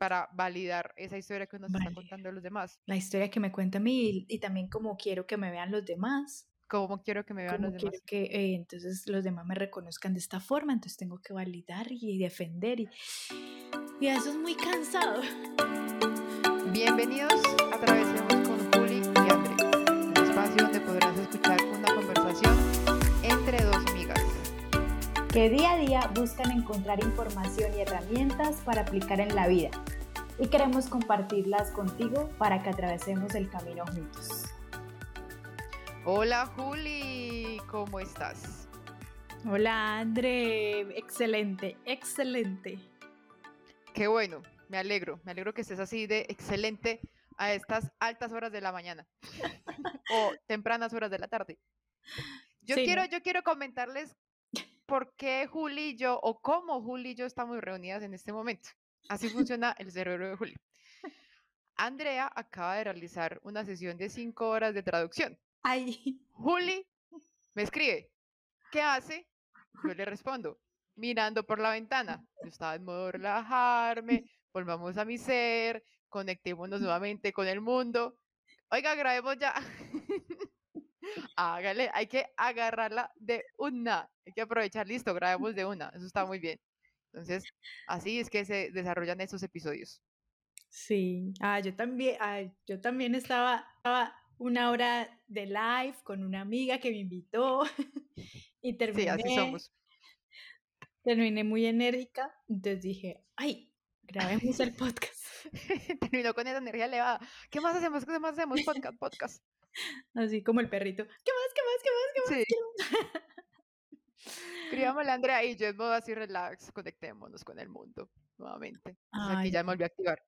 para validar esa historia que nos está contando los demás. La historia que me cuenta a mí y, también como quiero que me vean los demás. Como quiero que me vean los demás. que eh, entonces los demás me reconozcan de esta forma, entonces tengo que validar y defender y, y eso es muy cansado. Bienvenidos a Travesemos con Juli y André, un espacio donde podrás escuchar que día a día buscan encontrar información y herramientas para aplicar en la vida y queremos compartirlas contigo para que atravesemos el camino juntos. Hola Juli, ¿cómo estás? Hola André, excelente, excelente. Qué bueno, me alegro, me alegro que estés así de excelente a estas altas horas de la mañana o tempranas horas de la tarde. Yo quiero, yo quiero comentarles por qué Juli y yo, o cómo Juli y yo estamos reunidas en este momento. Así funciona el cerebro de Juli. Andrea acaba de realizar una sesión de cinco horas de traducción. Ay. Juli me escribe, ¿qué hace? Yo le respondo, mirando por la ventana. Yo estaba en modo relajarme, volvamos a mi ser, conectémonos nuevamente con el mundo. Oiga, grabemos ya. Hágale, hay que agarrarla de una. Hay que aprovechar, listo, grabemos de una. Eso está muy bien. Entonces, así es que se desarrollan esos episodios. Sí, ah, yo también, ah, yo también estaba, estaba una hora de live con una amiga que me invitó y terminé. Sí, así somos. Terminé muy enérgica, entonces dije, ay, grabemos el podcast. Terminó con esa energía elevada. ¿Qué más hacemos? ¿Qué más hacemos? Podcast, podcast. Así como el perrito. ¿Qué más? ¿Qué más? ¿Qué más? ¿Qué más? Sí. Escribámosle a Andrea y yo en modo así relax, conectémonos con el mundo nuevamente. aquí ya me volví a activar.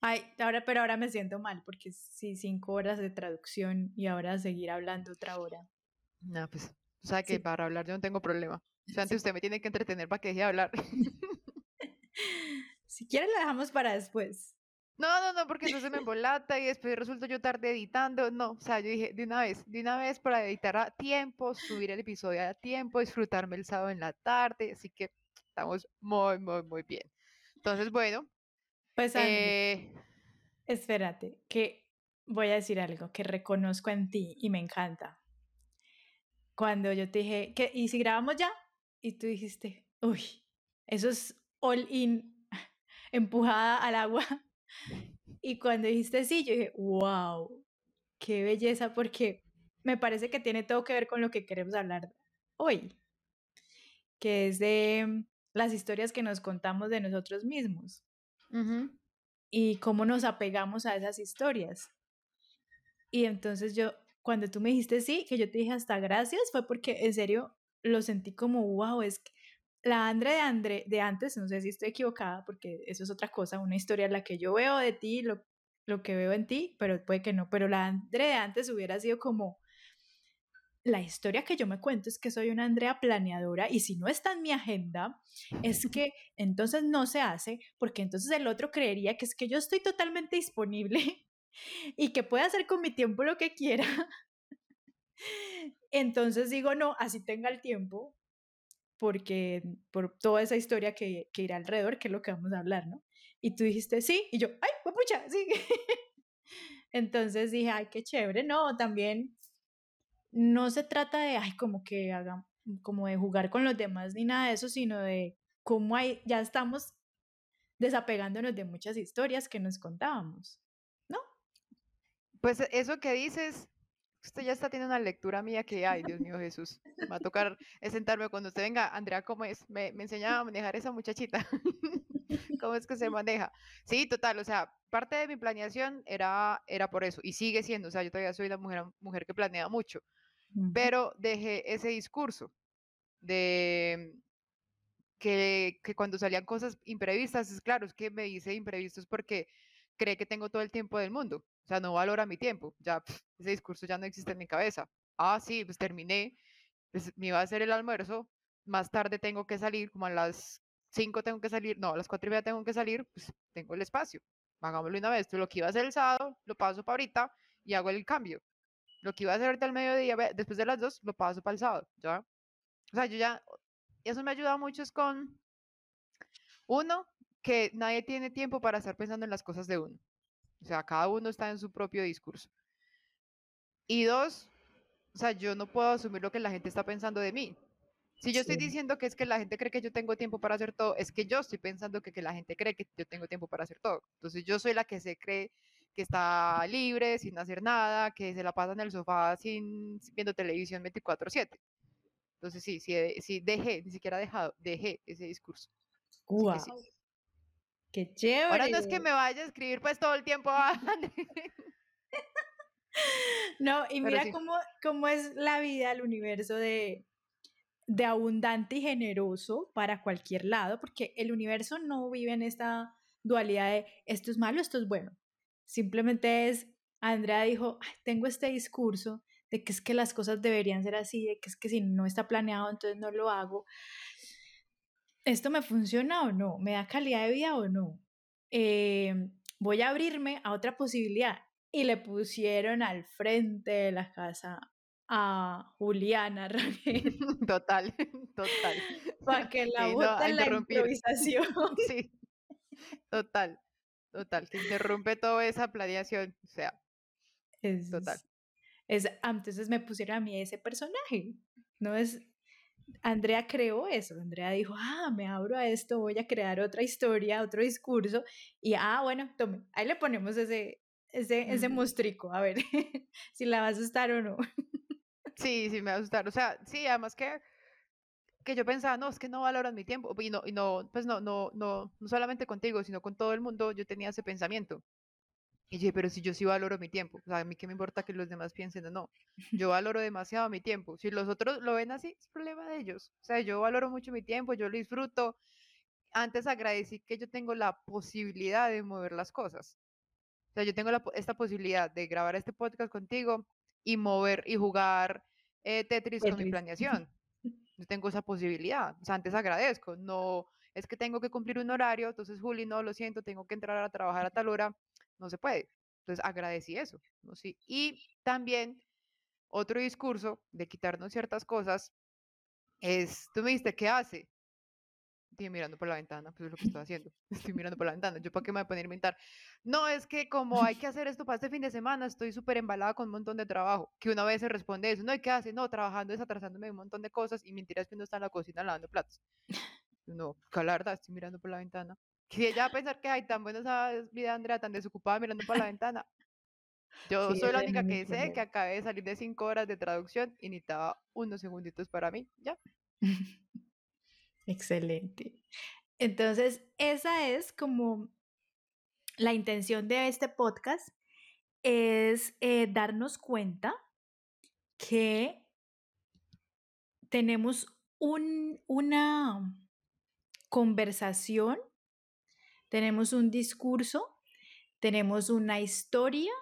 Ay, ahora, pero ahora me siento mal porque sí, cinco horas de traducción y ahora seguir hablando otra hora. No, pues, o sea que para hablar yo no tengo problema. O sea, antes usted me tiene que entretener para que deje de hablar. si quiere lo dejamos para después. No, no, no, porque se me embolata y después resulta yo tarde editando. No, o sea, yo dije de una vez, de una vez para editar a tiempo, subir el episodio a tiempo, disfrutarme el sábado en la tarde. Así que estamos muy, muy, muy bien. Entonces, bueno, pues, eh, espérate, que voy a decir algo que reconozco en ti y me encanta. Cuando yo te dije, que ¿y si grabamos ya? Y tú dijiste, uy, eso es all in, empujada al agua. Y cuando dijiste sí, yo dije, wow, qué belleza, porque me parece que tiene todo que ver con lo que queremos hablar hoy, que es de las historias que nos contamos de nosotros mismos y cómo nos apegamos a esas historias. Y entonces yo, cuando tú me dijiste sí, que yo te dije hasta gracias, fue porque en serio lo sentí como, wow, es que la Andre de Andre de antes, no sé si estoy equivocada, porque eso es otra cosa, una historia en la que yo veo de ti, lo, lo que veo en ti, pero puede que no, pero la Andre de antes hubiera sido como, la historia que yo me cuento es que soy una Andrea planeadora y si no está en mi agenda, es que entonces no se hace, porque entonces el otro creería que es que yo estoy totalmente disponible y que puede hacer con mi tiempo lo que quiera. Entonces digo, no, así tenga el tiempo, porque por toda esa historia que, que irá alrededor, que es lo que vamos a hablar, ¿no? Y tú dijiste, sí, y yo, ay, pucha, sí. Entonces dije, ay, qué chévere, no, también no se trata de, ay, como que hagan, como de jugar con los demás ni nada de eso, sino de cómo hay, ya estamos desapegándonos de muchas historias que nos contábamos, ¿no? Pues eso que dices, usted ya está teniendo una lectura mía que, ay, Dios mío Jesús, me va a tocar sentarme cuando usted venga, Andrea, ¿cómo es? Me, me enseñaba a manejar esa muchachita. ¿Cómo es que se maneja? Sí, total, o sea, parte de mi planeación era, era por eso, y sigue siendo, o sea, yo todavía soy la mujer, mujer que planea mucho, pero dejé ese discurso de que, que, cuando salían cosas imprevistas, es claro, es que me dice imprevistos porque cree que tengo todo el tiempo del mundo, o sea, no valora mi tiempo, ya ese discurso ya no existe en mi cabeza. Ah, sí, pues terminé, pues me iba a hacer el almuerzo, más tarde tengo que salir, como a las 5 tengo que salir, no, a las 4 y media tengo que salir, pues tengo el espacio, hagámoslo una vez, lo que iba a hacer el sábado, lo paso para ahorita y hago el cambio lo que iba a hacer ahorita al mediodía, después de las dos, lo paso para el sábado, ¿ya? O sea, yo ya, eso me ha ayudado mucho es con, uno, que nadie tiene tiempo para estar pensando en las cosas de uno. O sea, cada uno está en su propio discurso. Y dos, o sea, yo no puedo asumir lo que la gente está pensando de mí. Si yo estoy diciendo que es que la gente cree que yo tengo tiempo para hacer todo, es que yo estoy pensando que, que la gente cree que yo tengo tiempo para hacer todo. Entonces yo soy la que se cree que está libre, sin hacer nada, que se la pasa en el sofá sin viendo televisión 24/7. Entonces sí, sí, sí, dejé, ni siquiera dejado, dejé ese discurso. Wow. Qué chévere. Ahora no es que me vaya a escribir pues todo el tiempo. No, y mira cómo, cómo es la vida, el universo de, de abundante y generoso para cualquier lado, porque el universo no vive en esta dualidad de esto es malo, esto es bueno. Simplemente es, Andrea dijo, tengo este discurso de que es que las cosas deberían ser así, de que es que si no está planeado, entonces no lo hago. ¿Esto me funciona o no? ¿Me da calidad de vida o no? Eh, voy a abrirme a otra posibilidad. Y le pusieron al frente de la casa a Juliana Total, total. Para que la sí, la improvisación. Sí, total, total. Que interrumpe toda esa planeación. O sea, es, total. Es, ah, entonces me pusieron a mí ese personaje. No es. Andrea creó eso. Andrea dijo, ah, me abro a esto, voy a crear otra historia, otro discurso. Y, ah, bueno, tome, ahí le ponemos ese, ese, ese mostrico, a ver si la va a asustar o no. Sí, sí, me va a asustar. O sea, sí, además que, que yo pensaba, no, es que no valoran mi tiempo. Y no, y no, pues no, no, no, no solamente contigo, sino con todo el mundo, yo tenía ese pensamiento. Y dije, pero si yo sí valoro mi tiempo, o sea, a mí qué me importa que los demás piensen o no. Yo valoro demasiado mi tiempo. Si los otros lo ven así, es problema de ellos. O sea, yo valoro mucho mi tiempo, yo lo disfruto. Antes agradecí que yo tengo la posibilidad de mover las cosas. O sea, yo tengo esta posibilidad de grabar este podcast contigo, y mover y jugar eh, Tetris, con mi planeación. Yo tengo esa posibilidad. O sea, antes agradezco. No es que tengo que cumplir un horario, entonces Juli, no, lo siento, tengo que entrar a trabajar a tal hora. No se puede. Entonces agradecí eso. ¿no? Sí. Y también otro discurso de quitarnos ciertas cosas es, tú me dijiste, ¿qué hace? Estoy mirando por la ventana, pues es lo que estoy haciendo. Estoy mirando por la ventana. ¿Yo para qué me voy a poner a inventar? No, es que como hay que hacer esto para este fin de semana, estoy súper embalada con un montón de trabajo. Que una vez se responde eso. No, ¿y qué hace? No, trabajando es atrasándome un montón de cosas y mentiras que uno está en la cocina lavando platos. No, calarda, estoy mirando por la ventana. Que ella va a pensar que hay tan buena esa vida, Andrea, tan desocupada mirando por la ventana. Yo soy la única que sé que acabé de salir de cinco horas de traducción y necesitaba unos segunditos para mí. Ya. Excelente. Entonces, esa es como la intención de este podcast, es eh, darnos cuenta que tenemos un, una conversación, tenemos un discurso, tenemos una historia,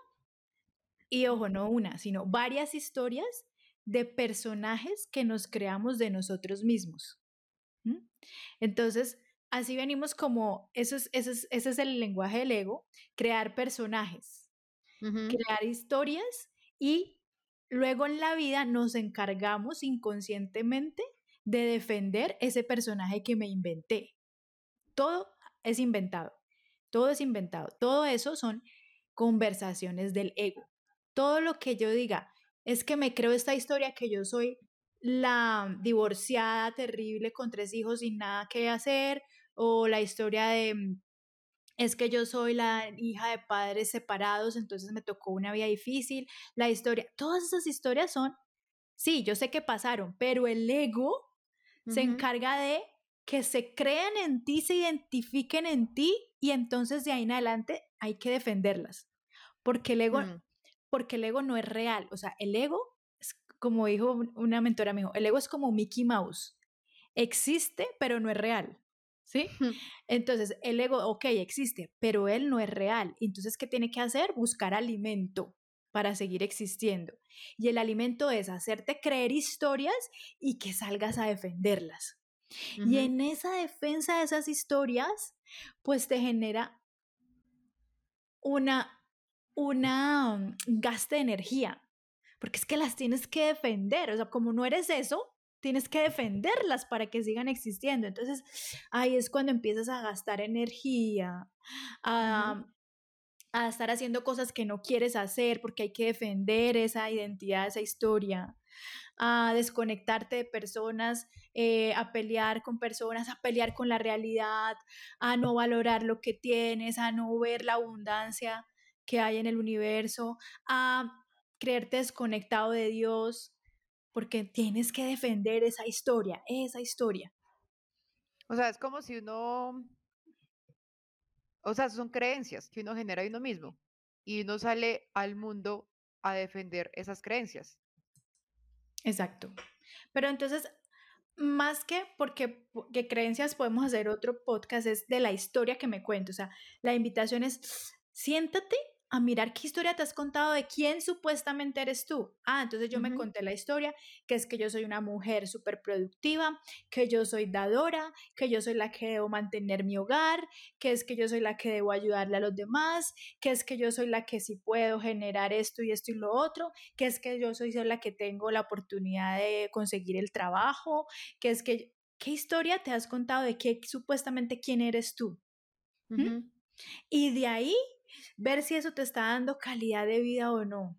y ojo, no una, sino varias historias de personajes que nos creamos de nosotros mismos. Entonces, así venimos como, eso es, ese es el lenguaje del ego, crear personajes, crear historias y luego en la vida nos encargamos inconscientemente de defender ese personaje que me inventé. Todo es inventado, todo es inventado, todo eso son conversaciones del ego. Todo lo que yo diga es que me creo esta historia que yo soy la divorciada terrible con tres hijos sin nada que hacer, o la historia de mm, es que yo soy la hija de padres separados, entonces me tocó una vida difícil, la historia, todas esas historias son, sí, yo sé que pasaron, pero el ego se encarga de que se crean en ti, se identifiquen en ti y entonces de ahí en adelante hay que defenderlas, porque el ego, mm. porque el ego no es real, o sea, el ego como dijo una mentora, me el ego es como Mickey Mouse. Existe, pero no es real. ¿Sí? Entonces, el ego, ok, existe, pero él no es real. Entonces, ¿qué tiene que hacer? Buscar alimento para seguir existiendo. Y el alimento es hacerte creer historias y que salgas a defenderlas. Y en esa defensa de esas historias, pues te genera una, una mm, gasto de energía porque es que las tienes que defender, o sea, como no eres eso, tienes que defenderlas para que sigan existiendo. Entonces, ahí es cuando empiezas a gastar energía, a, a estar haciendo cosas que no quieres hacer porque hay que defender esa identidad, esa historia, a desconectarte de personas, eh, a pelear con personas, a pelear con la realidad, a no valorar lo que tienes, a no ver la abundancia que hay en el universo, a creerte desconectado de Dios, porque tienes que defender esa historia, esa historia. O sea, es como si uno o sea, son creencias que uno genera de uno mismo y uno sale al mundo a defender esas creencias. Exacto. Pero entonces, más que porque que creencias podemos hacer otro podcast, es de la historia que me cuento. O sea, la invitación es, siéntate a mirar qué historia te has contado de quién supuestamente eres tú. Ah, entonces yo me conté la historia, que es que yo soy una mujer súper productiva, que yo soy dadora, que yo soy la que debo mantener mi hogar, que es que yo soy la que debo ayudarle a los demás, que es que yo soy la que sí puedo generar esto y esto y lo otro, que es que yo soy la que tengo la oportunidad de conseguir el trabajo, que es que, ¿qué historia te has contado de qué supuestamente quién eres tú? ¿Mm? Y de ahí ver si eso te está dando calidad de vida o no.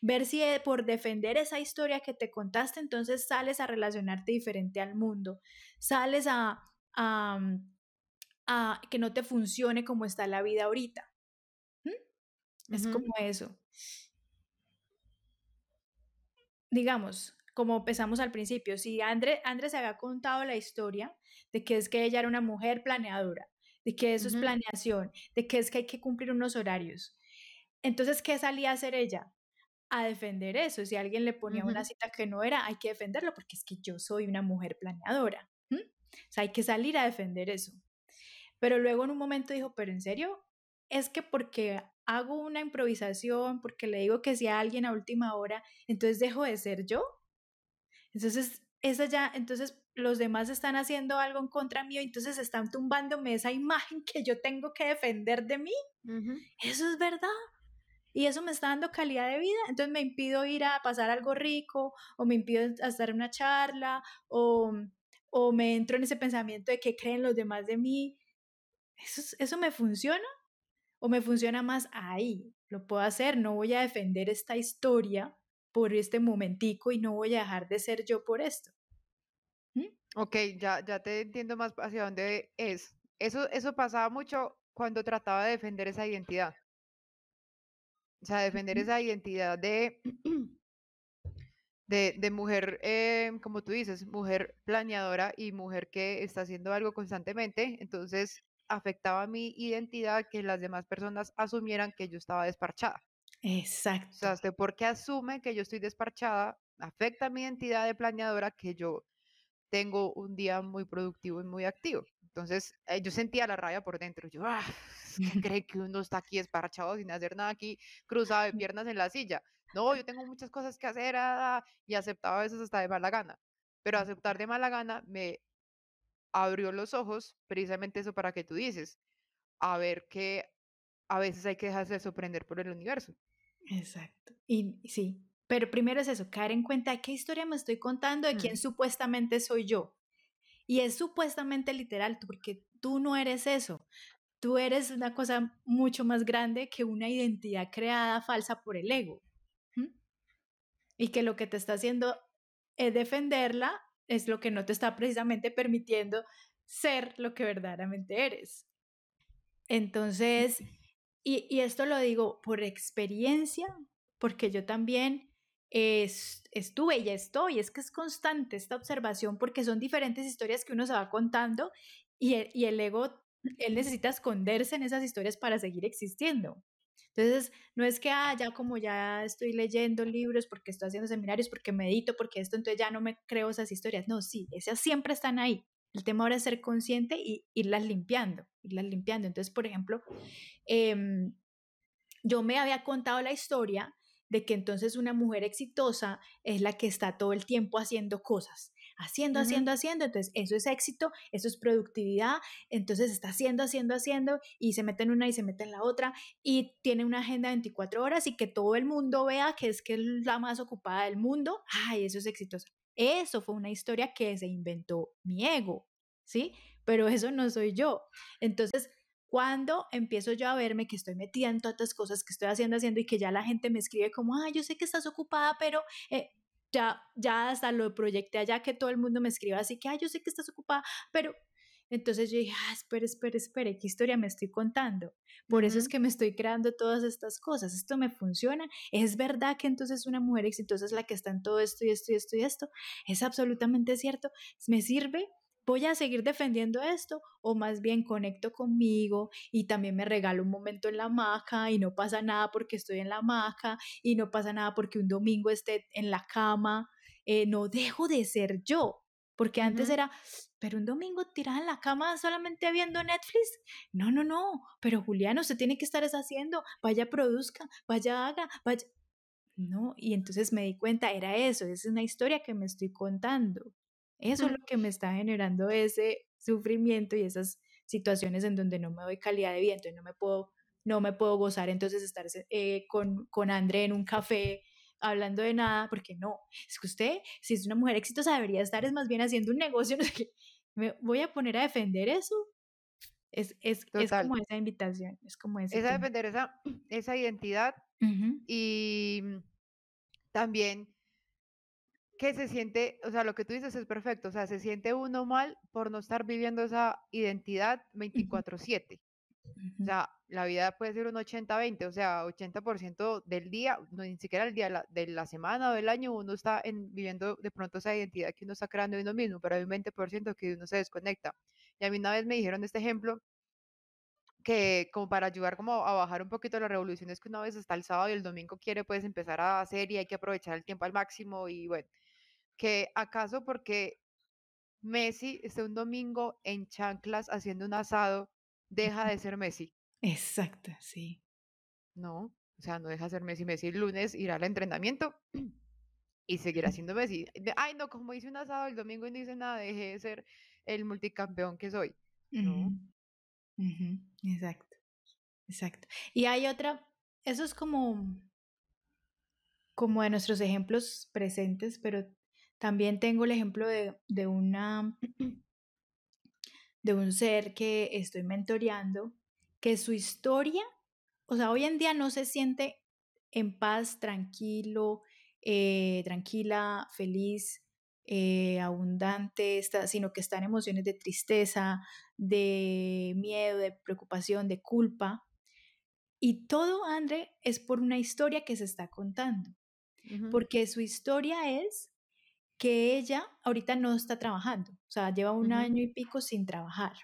Ver si eh, por defender esa historia que te contaste, entonces sales a relacionarte diferente al mundo, sales a, a, mm, a que no te funcione como está la vida ahorita. Es como eso. Digamos, como empezamos al principio, si André, André se había contado la historia de que es que ella era una mujer planeadora, de que eso es planeación, de que es que hay que cumplir unos horarios. Entonces, ¿qué salía a hacer ella? A defender eso. Si alguien le ponía una cita que no era, hay que defenderlo porque es que yo soy una mujer planeadora. O sea, hay que salir a defender eso. Pero luego en un momento dijo, pero en serio, es que porque hago una improvisación, porque le digo que si a alguien a última hora, entonces dejo de ser yo. Entonces, esa ya, entonces los demás están haciendo algo en contra mío, entonces están tumbándome esa imagen que yo tengo que defender de mí. Eso es verdad. Y eso me está dando calidad de vida. Entonces me impido ir a pasar algo rico, o me impido hacer una charla, o, o me entro en ese pensamiento de qué creen los demás de mí. ¿Eso, ¿Eso me funciona? ¿O me funciona más ahí? Lo puedo hacer, no voy a defender esta historia por este momentico y no voy a dejar de ser yo por esto. Ok, ya, ya te entiendo más hacia dónde es. Eso, eso pasaba mucho cuando trataba de defender esa identidad. O sea, defender esa identidad de, de, de mujer, eh, como tú dices, mujer planeadora y mujer que está haciendo algo constantemente. Entonces, afectaba mi identidad que las demás personas asumieran que yo estaba desparchada. Exacto. O sea, porque asume que yo estoy desparchada, afecta mi identidad de planeadora que yo tengo un día muy productivo y muy activo. Entonces, eh, yo sentía la rabia por dentro. Yo, ah, ¿qué cree que uno está aquí esparchado sin hacer nada aquí, cruzado de piernas en la silla? No, yo tengo muchas cosas que hacer ah, y aceptaba a veces hasta de mala gana. Pero aceptar de mala gana me abrió los ojos, precisamente eso para que tú dices, a ver que a veces hay que dejarse sorprender por el universo. Exacto. Y sí, pero primero es eso, caer en cuenta de qué historia me estoy contando, de quién mm. supuestamente soy yo. Y es supuestamente literal, porque tú no eres eso. Tú eres una cosa mucho más grande que una identidad creada falsa por el ego. Y que lo que te está haciendo es defenderla, es lo que no te está precisamente permitiendo ser lo que verdaderamente eres. Entonces, y, y esto lo digo por experiencia, porque yo también es, estuve y estoy, es que es constante esta observación porque son diferentes historias que uno se va contando y el, y el ego, él necesita esconderse en esas historias para seguir existiendo. Entonces, no es que, ah, ya como ya estoy leyendo libros, porque estoy haciendo seminarios, porque medito, porque esto, entonces ya no me creo esas historias. No, sí, esas siempre están ahí. El tema ahora es ser consciente y irlas limpiando, irlas limpiando. Entonces, por ejemplo, em, yo me había contado la historia de que entonces una mujer exitosa es la que está todo el tiempo haciendo cosas, haciendo, haciendo, haciendo, entonces eso es éxito, eso es productividad, entonces está haciendo, haciendo, haciendo y se mete en una y se mete en la otra y tiene una agenda de 24 horas y que todo el mundo vea que es que es la más ocupada del mundo, ay, eso es exitosa. Eso fue una historia que se inventó mi ego, ¿sí? Pero eso no soy yo. Entonces, cuando empiezo yo a verme que estoy metida en todas estas cosas que estoy haciendo, haciendo y que ya la gente me escribe como, ah, yo sé que estás ocupada, pero eh, ya, ya hasta lo proyecté allá que todo el mundo me escriba así que, ah, yo sé que estás ocupada, pero entonces yo dije, ah, espere, espere, espere, ¿qué historia me estoy contando? Por eso es que me estoy creando todas estas cosas. Esto me funciona. Es verdad que entonces una mujer exitosa es la que está en todo esto y esto y esto y esto. Es absolutamente cierto. ¿Me sirve? Voy a seguir defendiendo esto o más bien conecto conmigo y también me regalo un momento en la hamaca y no pasa nada porque estoy en la hamaca y no pasa nada porque un domingo esté en la cama, eh, no dejo de ser yo. Porque antes era, pero un domingo tirada en la cama solamente viendo Netflix. No, no, no. Pero Juliano, usted tiene que estar haciendo. Vaya, produzca, vaya, haga, vaya. No, y entonces me di cuenta, era eso, es una historia que me estoy contando. Eso es lo que me está generando ese sufrimiento y esas situaciones en donde no me doy calidad de vida, entonces no me puedo, no me puedo gozar entonces estar eh, con, con André en un café hablando de nada, porque no, es que usted, si es una mujer exitosa, debería estar es más bien haciendo un negocio, no sé qué. me voy a poner a defender eso. Es, es, es como esa invitación, es como ese Es a defender esa, esa identidad y también que se siente, o sea, lo que tú dices es perfecto, o sea, se siente uno mal por no estar viviendo esa identidad 24/7. O sea, la vida puede ser un 80-20, o sea, 80% del día, no, ni siquiera el día de la semana o del año, uno está en, viviendo de pronto esa identidad que uno está creando de uno mismo, pero hay un 20% que uno se desconecta. Y a mí una vez me dijeron este ejemplo que como para ayudar como a bajar un poquito las revoluciones que una vez está el sábado y el domingo quiere pues empezar a hacer y hay que aprovechar el tiempo al máximo y bueno, que acaso porque Messi esté un domingo en chanclas haciendo un asado, deja de ser Messi. Exacto, sí. No, o sea, no deja de ser Messi. Messi el lunes irá al entrenamiento y seguirá siendo Messi. Ay, no, como hice un asado el domingo y no hice nada, dejé de ser el multicampeón que soy. No. Exacto, exacto. Y hay otra, eso es como, como de nuestros ejemplos presentes, pero también tengo el ejemplo de, de, una, de un ser que estoy mentoreando, que su historia, o sea, hoy en día no se siente en paz, tranquilo, eh, tranquila, feliz, eh, abundante, está, sino que está en emociones de tristeza, de miedo, de preocupación, de culpa. Y todo, André, es por una historia que se está contando. Porque su historia es que ella ahorita no está trabajando, o sea, lleva un año y pico sin trabajar.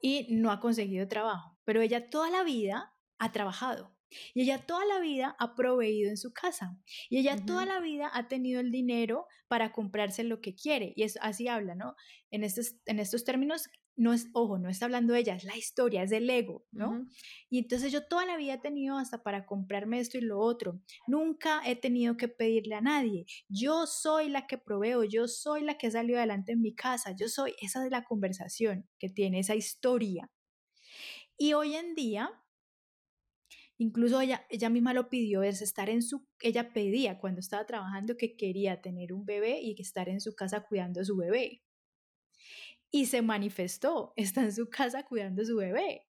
Y no ha conseguido trabajo, pero ella toda la vida ha trabajado. Y ella toda la vida ha proveído en su casa. Y ella toda la vida ha tenido el dinero para comprarse lo que quiere. Y es así habla, ¿no? En estos, en estos términos, no es, ojo, no está hablando ella, es la historia, es del ego, ¿no? Y entonces yo toda la vida he tenido hasta para comprarme esto y lo otro. Nunca he tenido que pedirle a nadie. Yo soy la que proveo, yo soy la que salió adelante en mi casa, yo soy, esa es la conversación que tiene, esa historia. Y hoy en día, incluso ella, ella misma lo pidió, es estar en su, ella pedía cuando estaba trabajando que quería tener un bebé y estar en su casa cuidando a su bebé y se manifestó, está en su casa cuidando a su bebé.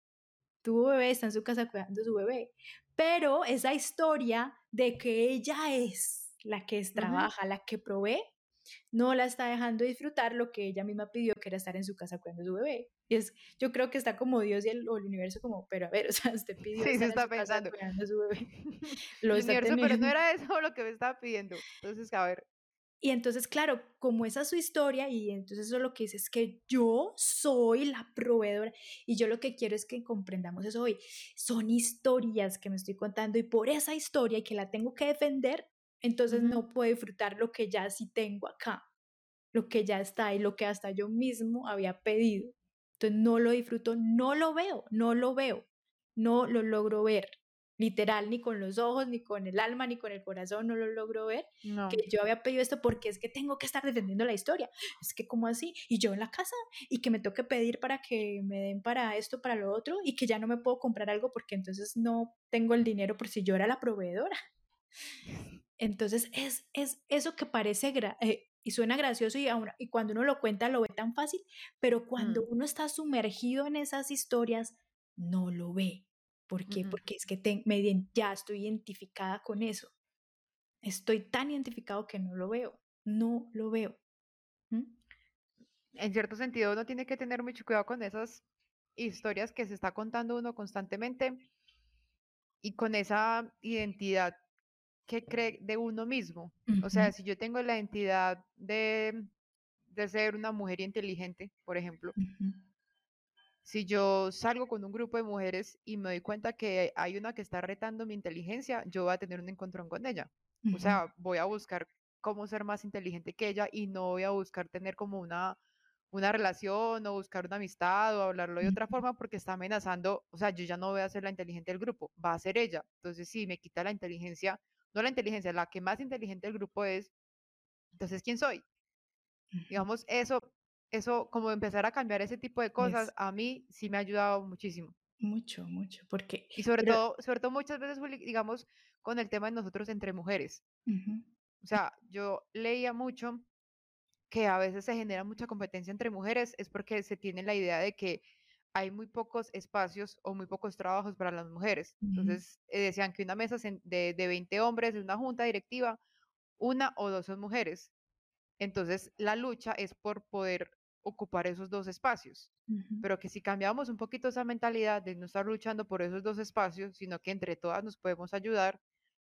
Tuvo bebé, está en su casa cuidando a su bebé. Pero esa historia de que ella es la que es, trabaja, la que provee, no la está dejando disfrutar lo que ella misma pidió, que era estar en su casa cuidando a su bebé. Y es, yo creo que está como Dios y el, o el universo como, pero a ver, o sea, usted pidió sí, estar se está en su pensando. Casa cuidando a su bebé. Lo el universo, pero no era eso lo que me estaba pidiendo. Entonces, a ver, y entonces, claro, como esa es su historia, y entonces eso lo que dice es que yo soy la proveedora, y yo lo que quiero es que comprendamos eso hoy. Son historias que me estoy contando, y por esa historia y que la tengo que defender, entonces no puedo disfrutar lo que ya sí tengo acá, lo que ya está y lo que hasta yo mismo había pedido. Entonces no lo disfruto, no lo veo, no lo veo, no lo logro ver literal, ni con los ojos, ni con el alma, ni con el corazón, no lo logro ver, que yo había pedido esto porque es que tengo que estar defendiendo la historia, es que como así, y yo en la casa, y que me toque pedir para que me den para esto, para lo otro, y que ya no me puedo comprar algo porque entonces no tengo el dinero por si yo era la proveedora. Entonces es, es eso que parece eh, y suena gracioso y, y cuando uno lo cuenta lo ve tan fácil, pero cuando Mm. uno está sumergido en esas historias, no lo ve. ¿Por qué? Porque es que te- me ya estoy identificada con eso. Estoy tan identificado que no lo veo. No lo veo. ¿Mm? En cierto sentido, uno tiene que tener mucho cuidado con esas historias que se está contando uno constantemente y con esa identidad que cree de uno mismo. O sea, si yo tengo la identidad de, de ser una mujer inteligente, por ejemplo, si yo salgo con un grupo de mujeres y me doy cuenta que hay una que está retando mi inteligencia, yo voy a tener un encontrón con ella. O ujú, sea, voy a buscar cómo ser más inteligente que ella y no voy a buscar tener como una, una relación o buscar una amistad o hablarlo de otra forma porque está amenazando, o sea, yo ya no voy a ser la inteligente del grupo, va a ser ella. Entonces, si me quita la inteligencia, no la inteligencia, la que más inteligente del grupo es, entonces, ¿quién soy? Digamos, eso, eso, como empezar a cambiar ese tipo de cosas, Es a mí sí me ha ayudado muchísimo. mucho, mucho, porque, Y sobre pero, todo, sobre todo muchas veces, digamos, con el tema de nosotros entre mujeres. ujú, O sea, yo leía mucho que a veces se genera mucha competencia entre mujeres, es porque se tiene la idea de que hay muy pocos espacios o muy pocos trabajos para las mujeres. ujú, Entonces, eh, decían que una mesa de, de 20 hombres, de una junta directiva, una o dos son mujeres. Entonces, la lucha es por poder ocupar esos dos espacios. ujú, Pero que si cambiamos un poquito esa mentalidad de no estar luchando por esos dos espacios, sino que entre todas nos podemos ayudar,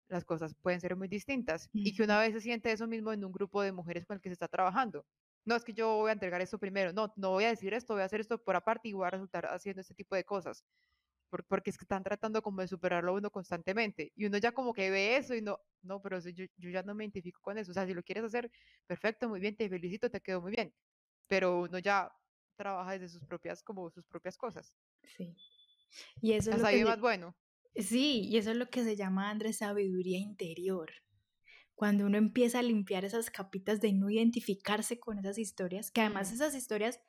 las cosas pueden ser muy distintas. Y que una vez se siente eso mismo en un grupo de mujeres con el que se está trabajando. No es que yo voy a entregar esto primero, no, no voy a decir esto, voy a hacer esto por aparte y voy a resultar haciendo este tipo de cosas. por- porque es que están tratando como de superarlo uno constantemente. Y uno ya como que ve eso y no, no, pero yo, yo ya no me identifico con eso. O sea, si lo quieres hacer, perfecto, muy bien, te felicito, te quedó muy bien. Pero uno ya trabaja desde sus propias, como sus propias cosas. Sí. Y eso es lo que más bueno. Sí, y eso es lo que se llama, Andrés, sabiduría interior. Cuando uno empieza a limpiar esas capitas de no identificarse con esas historias, que además esas historias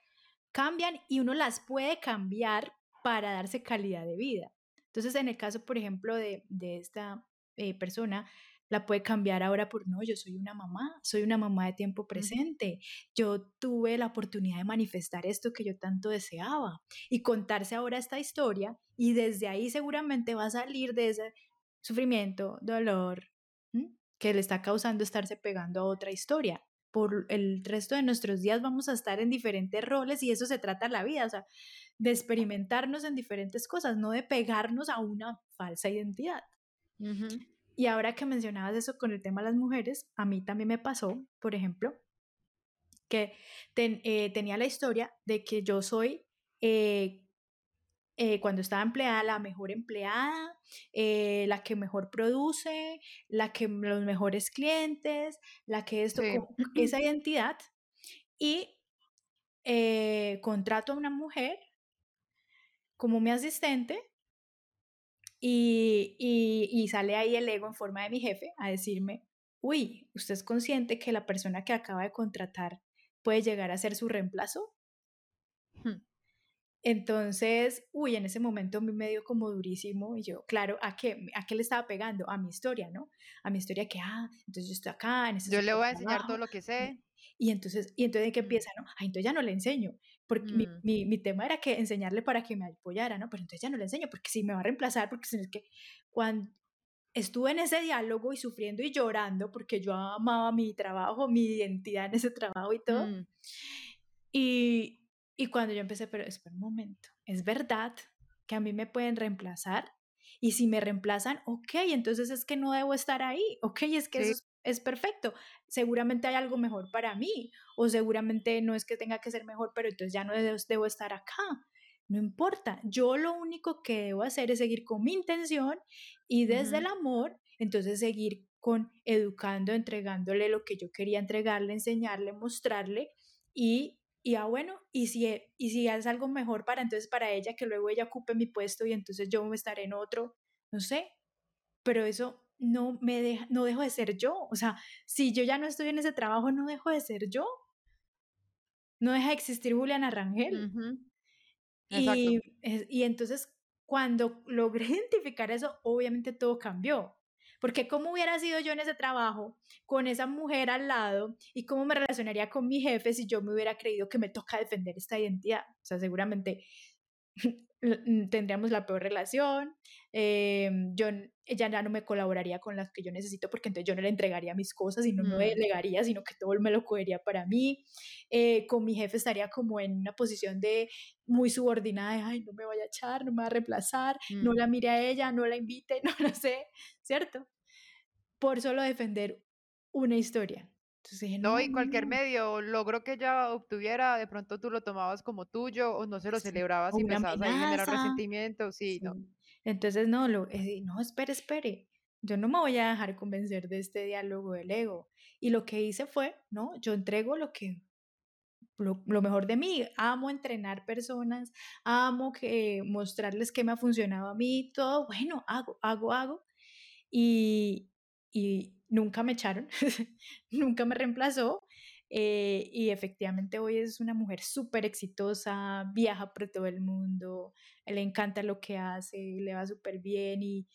cambian y uno las puede cambiar para darse calidad de vida. Entonces, en el caso, por ejemplo, de, de esta eh, persona, la puede cambiar ahora por, no, yo soy una mamá, soy una mamá de tiempo presente, yo tuve la oportunidad de manifestar esto que yo tanto deseaba y contarse ahora esta historia y desde ahí seguramente va a salir de ese sufrimiento, dolor, ¿m? que le está causando estarse pegando a otra historia. Por el resto de nuestros días vamos a estar en diferentes roles y eso se trata la vida, o sea, de experimentarnos en diferentes cosas, no de pegarnos a una falsa identidad. ujú, Y ahora que mencionabas eso con el tema de las mujeres, a mí también me pasó, por ejemplo, que ten- eh, tenía la historia de que yo soy, eh, eh, cuando estaba empleada, la mejor empleada, la que mejor produce, la que los mejores clientes, la que esto, Sí. esa identidad, y contrato a una mujer como mi asistente y, y, y sale ahí el ego en forma de mi jefe a decirme, uy, ¿usted es consciente que la persona que acaba de contratar puede llegar a ser su reemplazo? Hmm, Entonces, uy, en ese momento a mí me dio como durísimo y yo, claro, ¿a qué, ¿a qué le estaba pegando? A mi historia, ¿no? A mi historia que, ah, entonces yo estoy acá, en este Yo le voy a enseñar todo lo que sé. Y entonces, y entonces ¿qué Mm, empieza, no? Ah, entonces ya no le enseño, porque mi, mm, mi, mi tema era que enseñarle para que me apoyara, ¿no? Pero entonces ya no le enseño, porque si me va a reemplazar, porque si es que cuando estuve en ese diálogo y sufriendo y llorando, porque yo amaba mi trabajo, mi identidad en ese trabajo y todo, mm, y, y cuando yo empecé, pero espera un momento, es verdad que a mí me pueden reemplazar y si me reemplazan, ok, entonces es que no debo estar ahí, ok, es que Sí. eso es, es perfecto, seguramente hay algo mejor para mí o seguramente no es que tenga que ser mejor, pero entonces ya no debo, estar acá. No importa, yo lo único que debo hacer es seguir con mi intención y desde el amor, entonces seguir con educando, entregándole lo que yo quería entregarle, enseñarle, mostrarle y, y ah, bueno, y si, e- y si es algo mejor para entonces para ella, que luego ella ocupe mi puesto y entonces yo estaré en otro, no sé, pero eso no me deja, no dejo de ser yo, o sea, si yo ya no estoy en ese trabajo, no dejo de ser yo, no deja de existir Juliana Rangel. Exacto. Y, y entonces cuando logré identificar eso, obviamente todo cambió, Porque cómo hubiera sido yo en ese trabajo con esa mujer al lado y cómo me relacionaría con mi jefe si yo me hubiera creído que me toca defender esta identidad. O sea, seguramente tendríamos la peor relación, eh, yo, ella ya no me colaboraría con las que yo necesito porque entonces yo no le entregaría mis cosas y no me mm. delegaría, sino que todo me lo cogería para mí. Eh, con mi jefe estaría como en una posición de muy subordinada, de, ay, no me vaya a echar, no me va a reemplazar, no la mm. mire a ella, no la invite, no lo sé, ¿cierto? Por solo defender una historia no, y cualquier medio logro que ella obtuviera, de pronto tú lo tomabas como tuyo o no se lo celebrabas y empezabas a generar resentimiento, sí, no. Entonces, no, lo, eh, no, espere, espere. Yo no me voy a dejar convencer de este diálogo del ego. Y lo que hice fue, no, yo entrego lo que lo, mejor de mí. Amo entrenar personas, amo que mostrarles qué me ha funcionado a mí, todo, bueno, hago, hago, hago. Y, y nunca me echaron, nunca me reemplazó. Eh, y efectivamente hoy es una mujer súper exitosa, viaja por todo el mundo, le encanta lo que hace, le va súper bien y,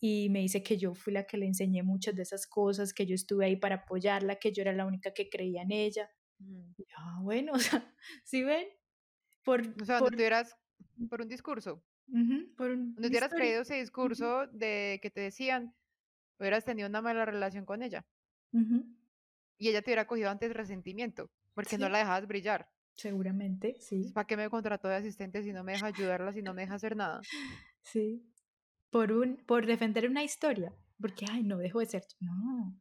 y me dice que yo fui la que le enseñé muchas de esas cosas, que yo estuve ahí para apoyarla, que yo era la única que creía en ella. Ah, bueno, o sea, ¿sí ven? Por, o sea, por... tuvieras por un discurso. por un, no hubieras creído ese discurso de que te decían, hubieras tenido una mala relación con ella. Y ella te hubiera cogido antes resentimiento, porque no la dejabas brillar. Seguramente, sí. ¿Para qué me contrató de asistente si no me deja ayudarla, si no me deja hacer nada? Sí. Por, un, por defender una historia. Porque, ay, no dejo de ser. No.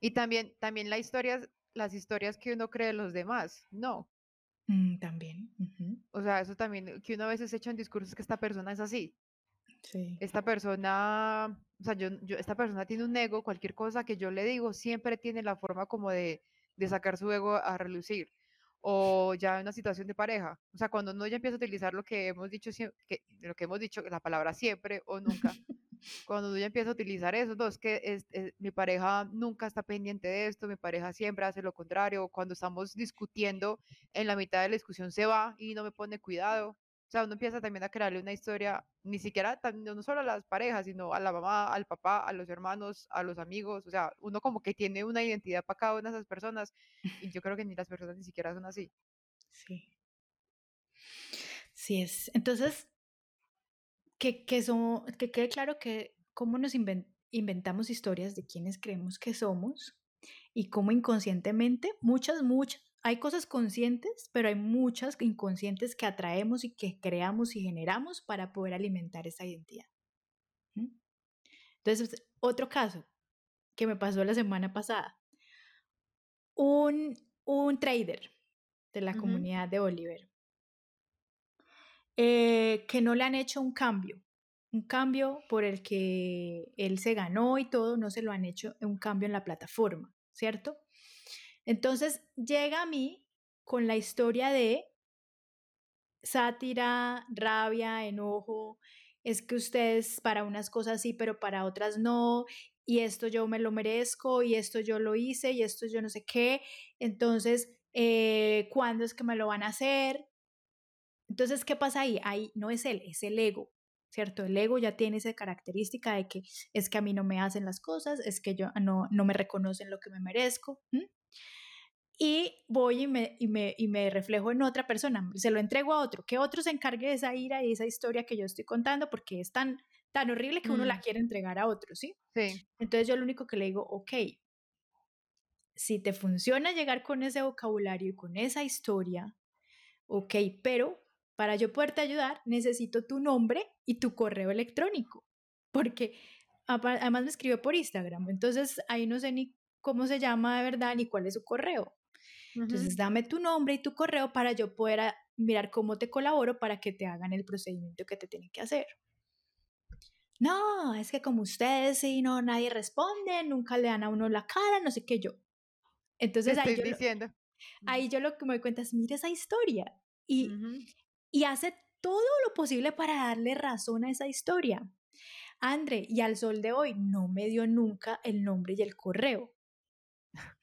Y también, también la historia, las historias que uno cree de los demás. No. Mm, también. O sea, eso también, que uno a veces echa en discursos que esta persona es así. Esta persona, o sea, yo, yo, esta persona tiene un ego, cualquier cosa que yo le digo, siempre tiene la forma como de, de sacar su ego a relucir. O ya en una situación de pareja. O sea, cuando uno ya empieza a utilizar lo que hemos dicho, que, lo que hemos dicho, la palabra siempre o nunca, cuando uno ya empieza a utilizar eso, no, es que es, mi pareja nunca está pendiente de esto, mi pareja siempre hace lo contrario, cuando estamos discutiendo, en la mitad de la discusión se va y no me pone cuidado, sea, uno empieza también a crearle una historia, ni siquiera, no solo a las parejas, sino a la mamá, al papá, a los hermanos, a los amigos. O sea, uno como que tiene una identidad para cada una de esas personas y yo creo que ni las personas ni siquiera son así. Sí. Sí es. Entonces, que, que, son, que quede claro que cómo nos inventamos historias de quienes creemos que somos y cómo inconscientemente, muchas, muchas, hay cosas conscientes, pero hay muchas inconscientes que atraemos y que creamos y generamos para poder alimentar esa identidad. Entonces, otro caso que me pasó la semana pasada. Un, un trader de la comunidad de Oliver eh, que no le han hecho un cambio, un cambio por el que él se ganó y todo, no se lo han hecho un cambio en la plataforma, ¿cierto? Entonces llega a mí con la historia de sátira, rabia, enojo, es que ustedes para unas cosas sí, pero para otras no, y esto yo me lo merezco, y esto yo lo hice, y esto yo no sé qué, entonces, eh, ¿cuándo es que me lo van a hacer? Entonces, ¿qué pasa ahí? Ahí no es él, es el ego, ¿cierto? El ego ya tiene esa característica de que es que a mí no me hacen las cosas, es que yo no, no me reconocen lo que me merezco y voy y me, y, me, y me reflejo en otra persona, se lo entrego a otro, que otro se encargue de esa ira y esa historia que yo estoy contando porque es tan, tan horrible que uno la mm. quiere entregar a otro, ¿sí? Sí. Entonces yo lo único que le digo, ok, si te funciona llegar con ese vocabulario y con esa historia, ok, pero para yo poderte ayudar necesito tu nombre y tu correo electrónico, porque además me escribió por Instagram, entonces ahí no sé ni cómo se llama de verdad ni cuál es su correo. Entonces, dame tu nombre y tu correo para yo poder mirar cómo te colaboro para que te hagan el procedimiento que te tienen que hacer. No, es que como ustedes, si no, nadie responde, nunca le dan a uno la cara, no sé qué yo. Entonces, ahí yo, diciendo. Lo, ahí yo lo que me doy cuenta es, mira esa historia. Y, y hace todo lo posible para darle razón a esa historia. André, y al sol de hoy no me dio nunca el nombre y el correo.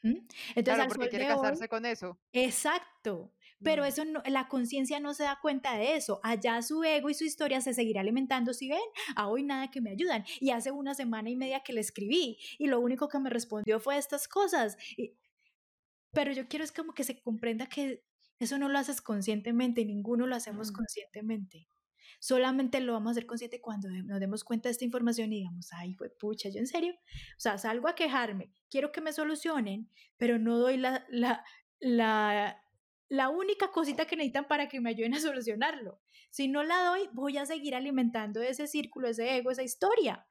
Entonces, claro, porque quiere casarse con eso. Exacto, pero eso no, la conciencia no se da cuenta de eso. Allá su ego y su historia se seguirá alimentando. Si ven, a hoy nada que me ayudan. Y hace una semana y media que le escribí y lo único que me respondió fue estas cosas. pero yo quiero es como que se comprenda que eso no lo haces conscientemente, ninguno lo hacemos conscientemente. Solamente lo vamos a hacer consciente cuando nos demos cuenta de esta información y digamos, ay, pues pucha, yo en serio, o sea, salgo a quejarme, quiero que me solucionen, pero no doy la, la, la, la única cosita que necesitan para que me ayuden a solucionarlo. Si no la doy, voy a seguir alimentando ese círculo, ese ego, esa historia.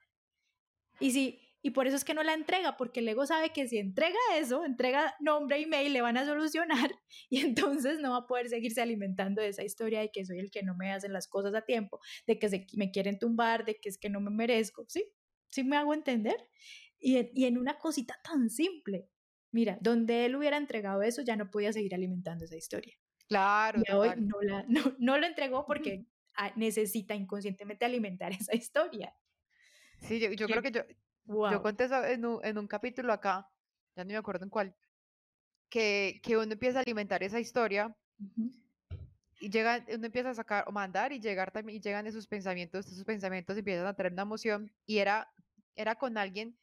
Y si y por eso es que no la entrega, porque el ego sabe que si entrega eso, entrega nombre, e email, le van a solucionar y entonces no va a poder seguirse alimentando de esa historia de que soy el que no me hacen las cosas a tiempo, de que se, me quieren tumbar, de que es que no me merezco, ¿sí? ¿Sí me hago entender? Y en, y en una cosita tan simple, mira, donde él hubiera entregado eso, ya no podía seguir alimentando esa historia. Claro. Y hoy no, la, no, no lo entregó porque necesita inconscientemente alimentar esa historia. Sí, yo, yo creo que yo, yo conté eso en un, en un capítulo acá, ya no me acuerdo en cuál, que, que uno empieza a alimentar esa historia y llega, uno empieza a sacar o mandar y llegar también y llegan esos pensamientos, esos pensamientos empiezan a tener una emoción y era, era con alguien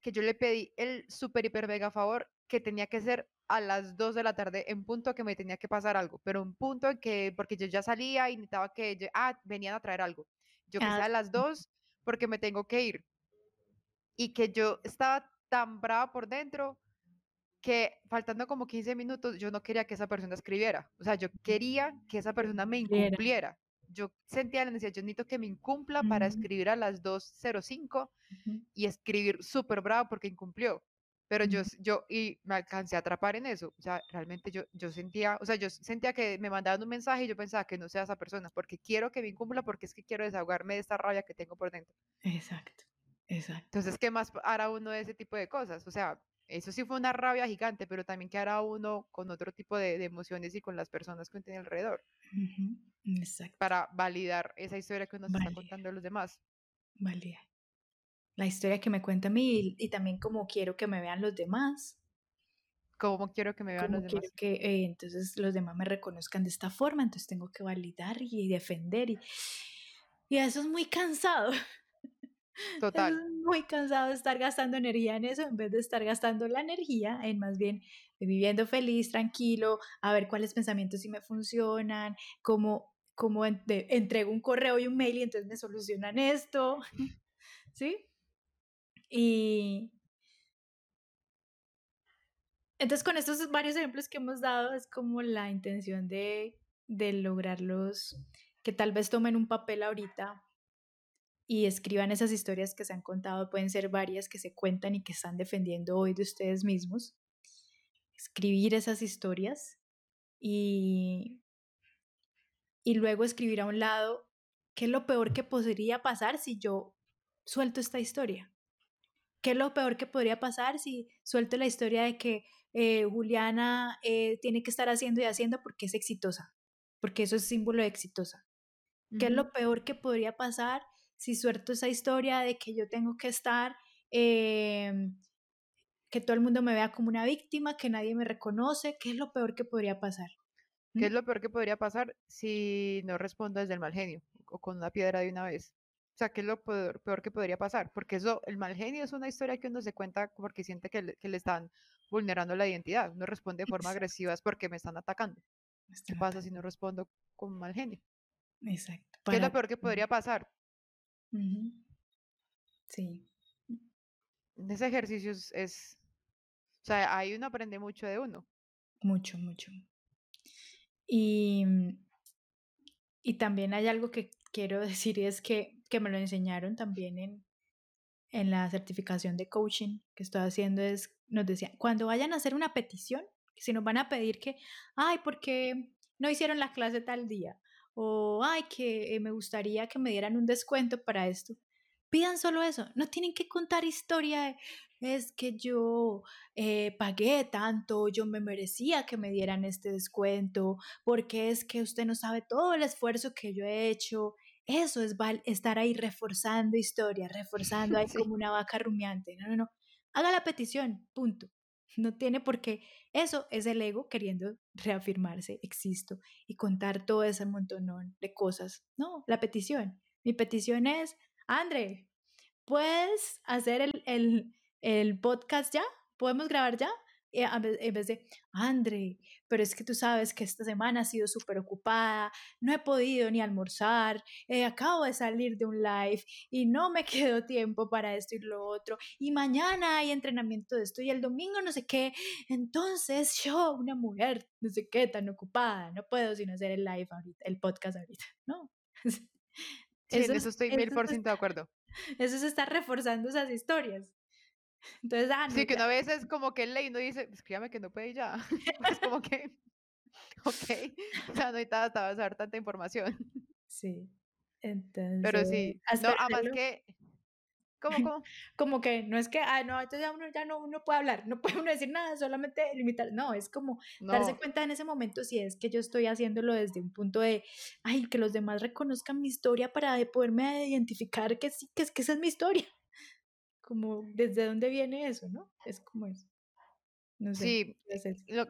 que yo le pedí el súper hiper mega favor que tenía que ser a las 2 de la tarde en punto que me tenía que pasar algo, pero un punto en que, porque yo ya salía y necesitaba que, ah, venían a traer algo. Yo que sea a las 2 porque me tengo que ir y que yo estaba tan brava por dentro que faltando como 15 minutos yo no quería que esa persona escribiera. O sea, yo quería que esa persona me incumpliera. Yo sentía la necesidad, yo necesito que me incumpla para escribir a las 2.05 y escribir súper bravo porque incumplió. Pero yo, yo, y me alcancé a atrapar en eso. O sea, realmente yo, yo sentía, o sea, yo sentía que me mandaban un mensaje y yo pensaba que no sea esa persona, porque quiero que me incumpla, porque es que quiero desahogarme de esta rabia que tengo por dentro. Exacto. Exacto. Entonces, ¿qué más hará uno de ese tipo de cosas? O sea, eso sí fue una rabia gigante, pero también qué hará uno con otro tipo de, emociones y con las personas que uno tiene alrededor. Exacto. Para validar esa historia que uno se está contando a los demás. Validar. La historia que me cuenta a mí y, también como quiero que me vean los demás. Como quiero que me vean los demás. que eh, entonces los demás me reconozcan de esta forma, entonces tengo que validar y defender. Y, y eso es muy cansado. Total. muy cansado de estar gastando energía en eso en vez de estar gastando la energía en más bien viviendo feliz, tranquilo, a ver cuáles pensamientos sí me funcionan, cómo, cómo entrego un correo y un mail y entonces me solucionan esto, ¿sí? Y entonces con estos varios ejemplos que hemos dado es como la intención de, de lograrlos, que tal vez tomen un papel ahorita y escriban esas historias que se han contado, pueden ser varias que se cuentan y que están defendiendo hoy de ustedes mismos. Escribir esas historias y, y luego escribir a un lado qué es lo peor que podría pasar si yo suelto esta historia. ¿Qué es lo peor que podría pasar si suelto la historia de que eh, Juliana eh, tiene que estar haciendo y haciendo porque es exitosa? Porque eso es símbolo de exitosa. ¿Qué es lo peor que podría pasar si suelto esa historia de que yo tengo que estar, em, que todo el mundo me vea como una víctima, que nadie me reconoce, ¿qué es lo peor que podría pasar? ¿Qué es ¿Mm? lo peor que podría pasar si no respondo desde el mal genio o con una piedra de una vez? O sea, ¿qué es lo peor, que podría pasar? Porque eso, el mal genio es una historia que uno se cuenta porque siente que le, que le están vulnerando la identidad. Uno responde de forma agresiva es porque me están atacando. ¿Qué pasa si no respondo con mal genio? Exacto. ¿Qué es lo peor que podría pasar? Sí. Ese ejercicio es, o sea, ahí uno aprende mucho de uno. Mucho, mucho. Y, mm, y también hay algo que quiero decir y es que, que me lo enseñaron también en, en la certificación de coaching que estoy haciendo es, nos decían, cuando vayan a hacer una petición, si nos van a pedir que, ay, porque no hicieron la clase tal día, o ay, que eh, me gustaría que me dieran un descuento para esto. Pidan solo eso, no tienen que contar historia, es que yo eh, pagué tanto, yo me merecía que me dieran este descuento, porque es que usted no sabe todo el esfuerzo que yo he hecho. Eso es estar ahí reforzando historia, reforzando ahí como una vaca rumiante. No, no, no. Haga la petición, punto. No tiene por qué. Eso es el ego queriendo reafirmarse, existo, y contar todo ese montón de cosas. No, la petición. Mi petición es, André, ¿puedes hacer el, el, el podcast ya? ¿Podemos grabar ya? Eh, en vez de, André, pero es que tú sabes que esta semana ha sido súper ocupada, no he podido ni almorzar, eh, acabo de salir de un live y no me quedó tiempo para esto y lo otro, y mañana hay entrenamiento de esto y el domingo no sé qué, entonces yo, una mujer, no sé qué, tan ocupada, no puedo sino hacer el live ahorita, el podcast ahorita, ¿no? Sí, eso, en eso estoy mil por ciento de acuerdo. Eso se está reforzando esas historias. Entonces, ah, sí, que una vez es como que ley no dice, escríbame que no puede ya. es como que, ok, o sea, no necesitaba saber tanta información. Sí, entonces. Pero sí, no, además que, ¿cómo, cómo? Como que no es que, ah, no, entonces ya uno ya no uno puede hablar, no puede uno decir nada, solamente limitar. No, es como darse cuenta en ese momento si es que yo estoy haciéndolo desde un punto de, ay, que los demás reconozcan mi historia para poderme identificar que sí, que, es, que esa es mi historia como desde dónde viene eso, ¿no? Es como eso. No sé. Sí, lo,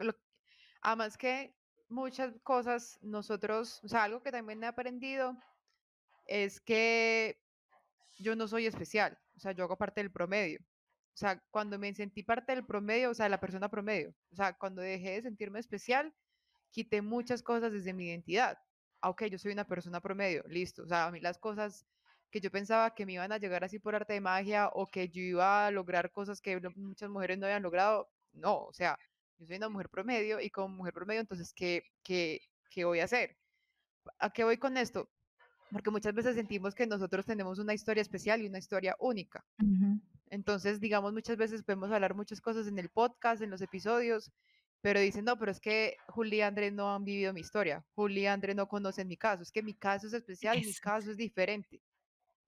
además que muchas cosas nosotros, o sea, algo que también he aprendido es que yo no soy especial, o sea, yo hago parte del promedio. O sea, cuando me sentí parte del promedio, o sea, de la persona promedio, o sea, cuando dejé de sentirme especial, quité muchas cosas desde mi identidad. aunque ah, yo soy una persona promedio, listo. O sea, a mí las cosas que yo pensaba que me iban a llegar así por arte de magia o que yo iba a lograr cosas que muchas mujeres no habían logrado. No, o sea, yo soy una mujer promedio y como mujer promedio, entonces, ¿qué, qué, qué voy a hacer? ¿A qué voy con esto? Porque muchas veces sentimos que nosotros tenemos una historia especial y una historia única. Entonces, digamos, muchas veces podemos hablar muchas cosas en el podcast, en los episodios, pero dicen, no, pero es que Juli y André no han vivido mi historia, Juli y André no conocen mi caso, es que mi caso es especial, mi caso es diferente.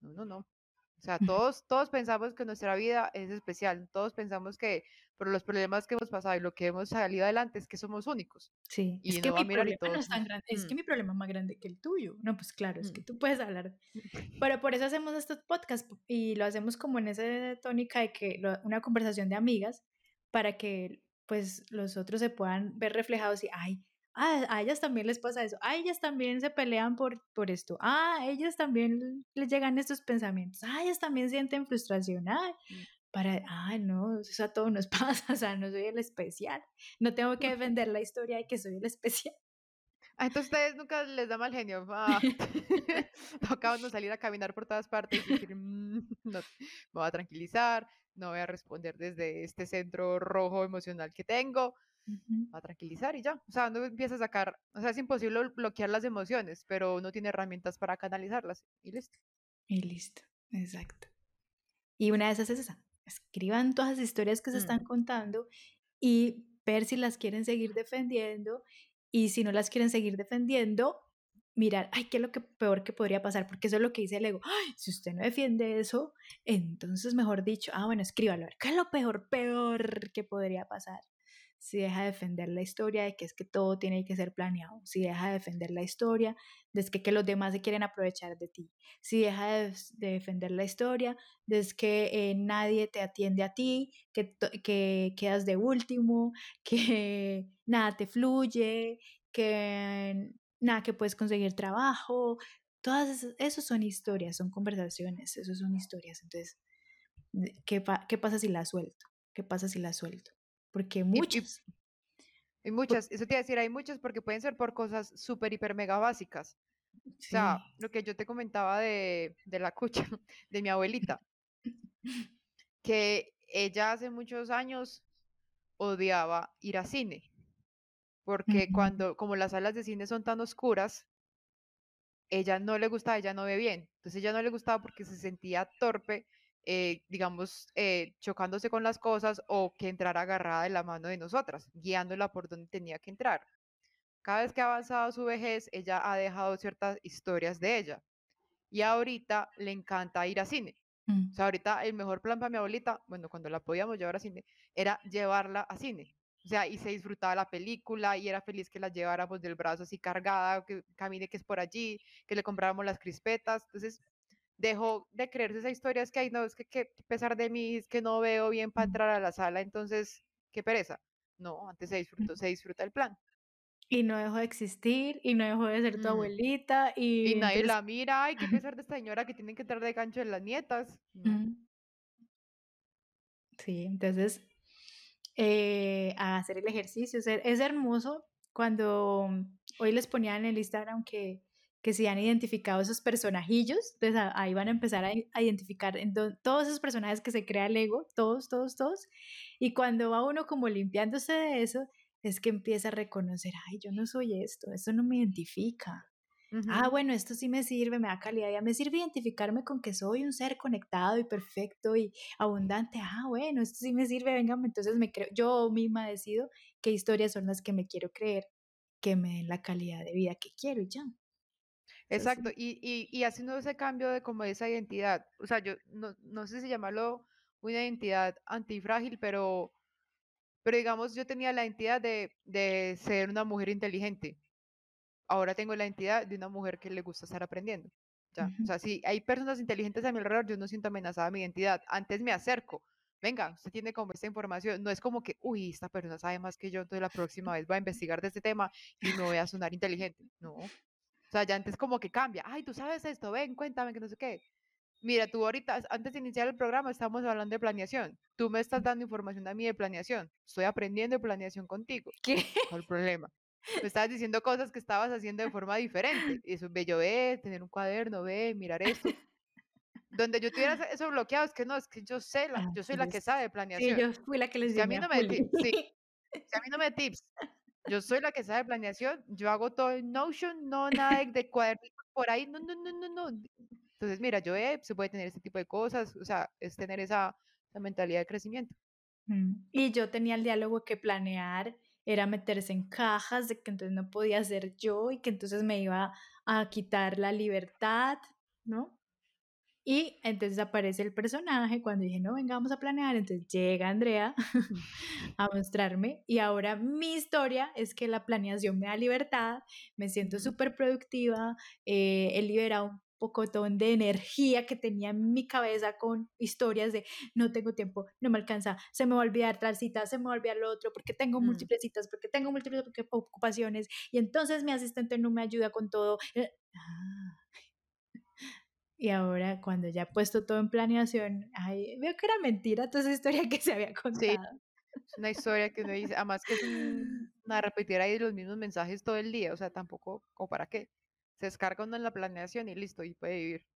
No, no, no. O sea, todos, todos pensamos que nuestra vida es especial, todos pensamos que por los problemas que hemos pasado y lo que hemos salido adelante es que somos únicos. Sí, y es que mi problema no es tan grande, es que mm. mi problema es más grande que el tuyo. No, pues claro, es que mm. tú puedes hablar. Pero por eso hacemos estos podcasts y lo hacemos como en esa tónica de que una conversación de amigas para que pues los otros se puedan ver reflejados y, ay, ah, a ellas también les pasa eso, a ellas también se pelean por, por esto, ah, a ellas también les llegan estos pensamientos, ah, ellas también sienten frustración, mm. para, ah, no, eso a todos nos pasa, o sea, no soy el especial, no tengo que defender la historia de que soy el especial. Ah, entonces ustedes nunca les da mal genio. Ah, toca no salir a caminar por todas partes y decir, mm, no, me voy a tranquilizar, no voy a responder desde este centro rojo emocional que tengo, a tranquilizar y ya. O sea, uno empieza a sacar, o sea, es imposible bloquear las emociones, pero uno tiene herramientas para canalizarlas y listo. Y listo, exacto. Y una de esas es esa. Escriban todas las historias que se están mm. contando y ver si las quieren seguir defendiendo y si no las quieren seguir defendiendo, mirar, ay, ¿qué es lo que peor que podría pasar? Porque eso es lo que dice el ego. Ay, si usted no defiende eso, entonces mejor dicho, ah, bueno, escríbalo. ¿Qué es lo peor, peor que podría pasar? Si deja de defender la historia de que es que todo tiene que ser planeado, si deja de defender la historia de que, que los demás se quieren aprovechar de ti, si deja de, defender la historia de que eh, nadie te atiende a ti, que, que quedas de último, que nada te fluye, que nada que puedes conseguir trabajo, todas esas son historias, son conversaciones, eso son historias, entonces, ¿qué, qué pasa si la suelto? ¿Qué pasa si la suelto? Porque muchos. Hay muchas, eso te iba a decir, hay muchas porque pueden ser por cosas súper, hiper, mega básicas. O sea, lo que yo te comentaba de, de la cucha, de mi abuelita, que ella hace muchos años odiaba ir a cine, porque cuando, como las salas de cine son tan oscuras, ella no le gustaba, ella no ve bien, entonces ella no le gustaba porque se sentía torpe eh, digamos, eh, chocándose con las cosas o que entrara agarrada de la mano de nosotras, guiándola por donde tenía que entrar. Cada vez que ha avanzado su vejez, ella ha dejado ciertas historias de ella. Y ahorita le encanta ir a cine. Mm. O sea, ahorita el mejor plan para mi abuelita, bueno, cuando la podíamos llevar a cine, era llevarla a cine. O sea, y se disfrutaba la película y era feliz que la lleváramos del brazo así cargada, que camine que es por allí, que le compráramos las crispetas. Entonces, dejó de creerse esa historia, es que, hay no, es que, que a pesar de mí, es que no veo bien para entrar a la sala, entonces, qué pereza. No, antes se disfruta, se disfruta el plan. Y no dejó de existir, y no dejó de ser tu mm. abuelita, y... Y nadie la mira, ay, qué pesar de esta señora que tienen que estar de gancho en las nietas. Sí, entonces, eh, a hacer el ejercicio, es hermoso cuando hoy les ponía en el Instagram que, que se han identificado esos personajillos, entonces ahí van a empezar a, identificar en todos esos personajes que se crea el ego, todos, todos, todos, y cuando va uno como limpiándose de eso, es que empieza a reconocer, ay, yo no soy esto, esto no me identifica. Ah, bueno, esto sí me sirve, me da calidad, ya me sirve identificarme con que soy un ser conectado y perfecto y abundante. Ah, bueno, esto sí me sirve, venga, entonces me creo, yo misma decido qué historias son las que me quiero creer, que me den la calidad de vida que quiero y ya. Exacto, y, y, y, haciendo ese cambio de como esa identidad, o sea, yo no, no sé si llamarlo una identidad antifrágil, pero pero digamos, yo tenía la identidad de, de ser una mujer inteligente. Ahora tengo la identidad de una mujer que le gusta estar aprendiendo. Ya. O sea, si hay personas inteligentes a mi alrededor, yo no siento amenazada mi identidad. Antes me acerco. Venga, usted tiene como esta información. No es como que, uy, esta persona sabe más que yo, entonces la próxima vez voy a investigar de este tema y me voy a sonar inteligente. No. Sea, ya antes como que cambia. Ay, tú sabes esto, ven, cuéntame que no sé qué. Mira, tú ahorita, antes de iniciar el programa, estamos hablando de planeación. Tú me estás dando información a mí de planeación. Estoy aprendiendo de planeación contigo. ¿Qué? ¿Cuál el problema? Me estabas diciendo cosas que estabas haciendo de forma diferente. Eso, bello, ve, tener un cuaderno, ve, mirar esto. Donde yo tuviera eso bloqueado, es que no, es que yo sé, la, yo soy la que sabe de planeación. Sí, yo fui la que les si a mí no me tips, sí, si a mí no me tips, yo soy la que sabe planeación, yo hago todo en Notion, no nada de cuaderno por ahí, no, no, no, no, no. Entonces, mira, yo eh, se puede tener este tipo de cosas, o sea, es tener esa, mentalidad de crecimiento. Mm, y yo tenía el diálogo que planear era meterse en cajas, de que entonces no podía ser yo y que entonces me iba a quitar la libertad, ¿no? Y entonces aparece el personaje cuando dije, no, venga, vamos a planear. Entonces llega Andrea a mostrarme y ahora mi historia es que la planeación me da libertad, me siento súper productiva, eh, he liberado un pocotón de energía que tenía en mi cabeza con historias de no tengo tiempo, no me alcanza, se me va a olvidar tal cita, se me va a olvidar lo otro, porque tengo mm. múltiples citas, porque tengo múltiples ocupaciones y entonces mi asistente no me ayuda con todo. Eh, ah. Y ahora cuando ya he puesto todo en planeación, ay, veo que era mentira toda esa historia que se había contado. Sí, es una historia que uno dice, además que es una repetir ahí los mismos mensajes todo el día, o sea, tampoco, como para qué se descarga uno en la planeación y listo, y puede vivir.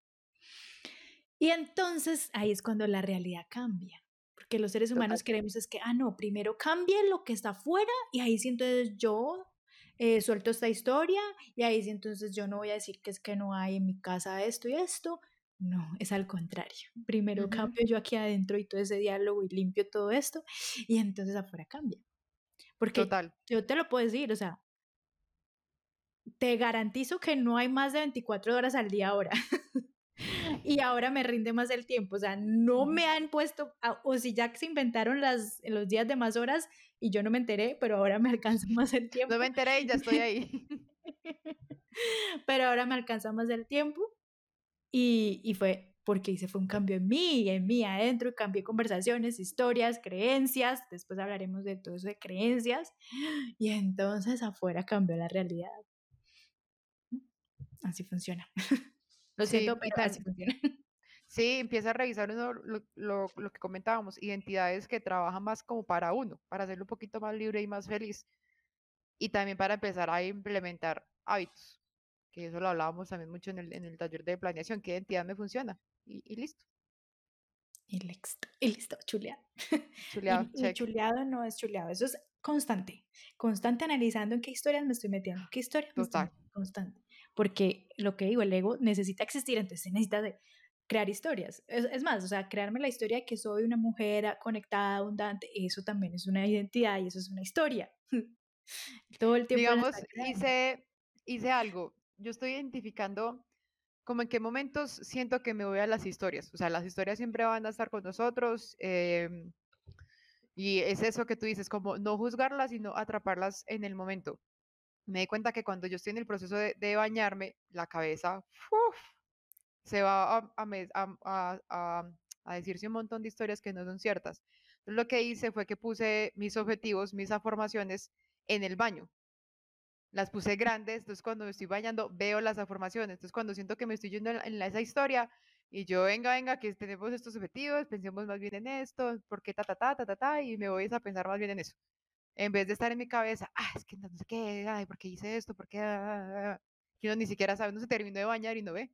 Y entonces ahí es cuando la realidad cambia, porque los seres humanos queremos es que, ah, no, primero cambie lo que está afuera y ahí sí entonces yo eh, suelto esta historia y ahí sí entonces yo no voy a decir que es que no hay en mi casa esto y esto. No, es al contrario. Primero cambio yo aquí adentro y todo ese diálogo y limpio todo esto y entonces afuera cambia. Porque Total. yo te lo puedo decir, o sea, te garantizo que no hay más de 24 horas al día ahora. y ahora me rinde más el tiempo. O sea, no me han puesto, o si ya se inventaron las, los días de más horas y yo no me enteré, pero ahora me alcanza más el tiempo. No me enteré y ya estoy ahí. pero ahora me alcanza más el tiempo y, y fue porque hice fue un cambio en mí, en mí adentro, cambié conversaciones, historias, creencias, después hablaremos de todo eso de creencias, y entonces afuera cambió la realidad. Así funciona. Lo siento, pero así funciona. Sí, empieza a revisar uno lo, lo, lo, que comentábamos, identidades que trabajan más como para uno, para hacerlo un poquito más libre y más feliz. Y también para empezar a implementar hábitos, que eso lo hablábamos también mucho en el, en el taller de planeación, qué identidad me funciona y, y listo. Y listo, y listo, chuleado. Chuleado, y, y chuleado no es chuleado, eso es constante, constante analizando en qué historias me estoy metiendo, qué historias me estoy metiendo, constante porque lo que digo, el ego necesita existir, entonces se necesita de crear historias. Es, más, o sea, crearme la historia de que soy una mujer conectada, abundante, eso también es una identidad y eso es una historia. Todo el tiempo. Digamos, hice, hice algo, yo estoy identificando como en qué momentos siento que me voy a las historias. O sea, las historias siempre van a estar con nosotros. Em, y es eso que tú dices, como no juzgarlas, sino atraparlas en el momento me di cuenta que cuando yo estoy en el proceso de, bañarme, la cabeza se va a, a, a, decirse un montón de historias que no son ciertas. lo que hice fue que puse mis objetivos, mis afirmaciones en el baño. Las puse grandes, entonces cuando me estoy bañando veo las afirmaciones. Entonces cuando siento que me estoy yendo en, esa historia y yo, venga, venga, que tenemos estos objetivos, pensemos más bien en esto, porque ta, ta, ta, ta, ta, ta, y me voy a pensar más bien en eso. En vez de estar en mi cabeza, ah, es que no sé qué, ay, ¿por qué hice esto? ¿Por qué? Ah, ah, que uno ni siquiera sabe, no se terminó de bañar y no ve.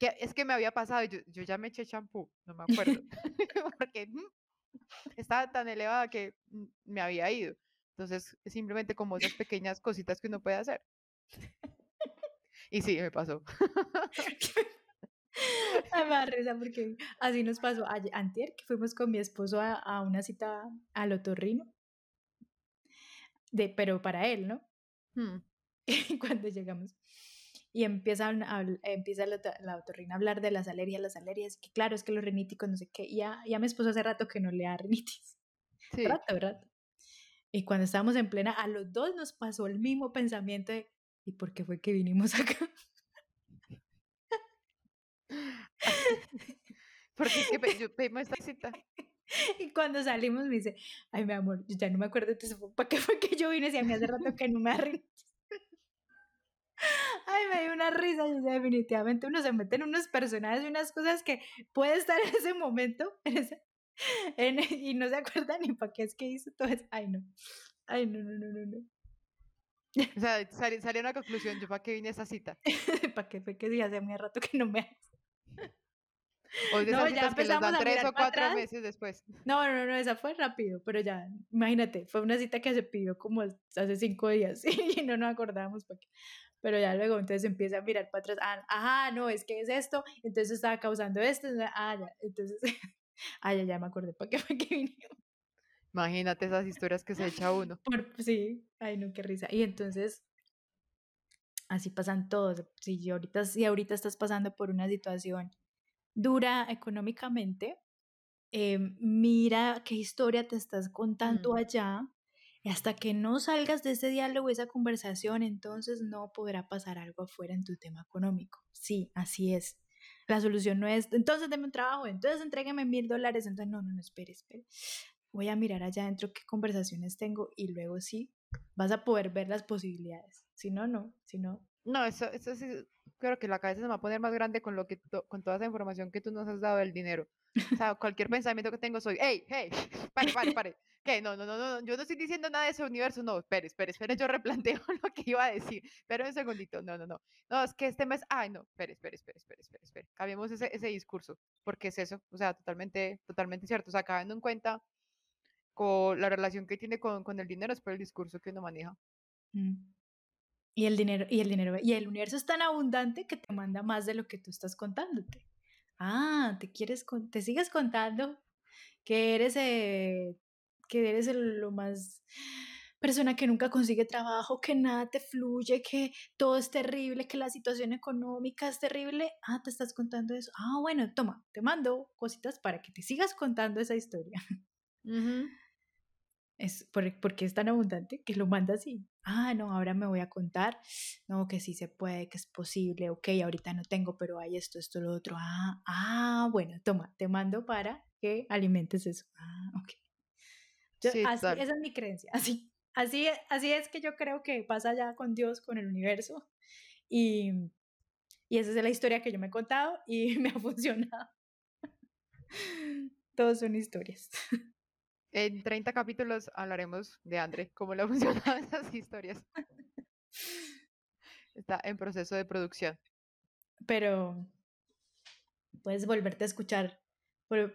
Que, es que me había pasado, yo, yo ya me eché champú, no me acuerdo, porque mm, estaba tan elevada que mm, me había ido. Entonces, es simplemente como esas pequeñas cositas que uno puede hacer. Y sí, me pasó. Ay, me da risa porque así nos pasó ayer, antier, que fuimos con mi esposo a, a una cita al otorrino. De, pero para él, ¿no? Hmm. Y cuando llegamos y empiezan a, empieza la, la otorrina a hablar de las alergias, las alergias, que claro, es que los riníticos, no sé qué, y ya, ya mi esposo hace rato que no le da rinitis. Sí. Rato, rato. Y cuando estábamos en plena, a los dos nos pasó el mismo pensamiento de, ¿y por qué fue que vinimos acá? Porque es que yo pedimos esta cita. Y cuando salimos me dice, ay, mi amor, yo ya no me acuerdo, ¿para qué fue que yo vine si a mí hace rato que no me da Ay, me dio una risa. Y definitivamente uno se mete en unos personajes y unas cosas que puede estar en ese momento y no se acuerda ni para qué es que hizo todo eso. Ay, no. Ay, no, no, no, no. no. O sea, salió, una conclusión. ¿Yo para qué vine a esa cita? ¿Para qué fue que día hace muy rato que no me O de no, ya empezamos que tres o cuatro meses después. No, no, no, esa fue rápido, pero ya, imagínate, fue una cita que se pidió como hace cinco días y no nos acordábamos para qué pero ya luego entonces empieza a mirar para atrás, ah, ajá, no, es que es esto, entonces estaba causando esto, ah, ya, entonces, ah, ya, ya me acordé para qué fue que vinimos. Imagínate esas historias que se echa uno. sí, ay no, qué risa. Y entonces, así pasan todos. Si ahorita, si ahorita estás pasando por una situación dura económicamente, em, mira qué historia te estás contando mm. allá y hasta que no salgas de ese diálogo, esa conversación, entonces no podrá pasar algo afuera en tu tema económico. Sí, así es. La solución no es, entonces deme un trabajo, entonces entrégueme mil dólares, entonces no, no, no, espere, espere. Voy a mirar allá adentro qué conversaciones tengo y luego sí vas a poder ver las posibilidades. Si no, no, si no. No, eso, eso sí, creo que la cabeza se va a poner más grande con, lo que con toda esa información que tú nos has dado del dinero. O sea, cualquier pensamiento que tengo soy, hey, hey, pare, pare, pare. ¿Qué? No, no, no, no, yo no estoy diciendo nada de ese universo, no, espere, espere, espere, yo replanteo lo que iba a decir, pero un segundito, no, no, no, no, es que este mes, ay, no, espere, espere, espere, espere, espere, espere, cambiemos ese, ese discurso, porque es eso, o sea, totalmente, totalmente cierto, o sea, acabando en cuenta con la relación que tiene con, con el dinero es por el discurso que uno maneja. Mm. Y el dinero, y el dinero, y el universo es tan abundante que te manda más de lo que tú estás contándote. Ah, te quieres, te sigues contando que eres eh, que eres lo más persona que nunca consigue trabajo, que nada te fluye, que todo es terrible, que la situación económica es terrible. Ah, te estás contando eso. Ah, bueno, toma, te mando cositas para que te sigas contando esa historia. Es porque es tan abundante que lo manda así. Ah, no, ahora me voy a contar. No, que sí se puede, que es posible. Ok, ahorita no tengo, pero hay esto, esto, lo otro. Ah, ah, bueno, toma, te mando para que alimentes eso. Ah, ok esa es mi creencia, así, así, así es que yo creo que pasa ya con Dios, con el universo, y, y esa es la historia que yo me he contado y me ha funcionado. Todos son historias. En 30 capítulos hablaremos de André, cómo le han funcionado esas historias. Está en proceso de producción. Pero puedes volverte a escuchar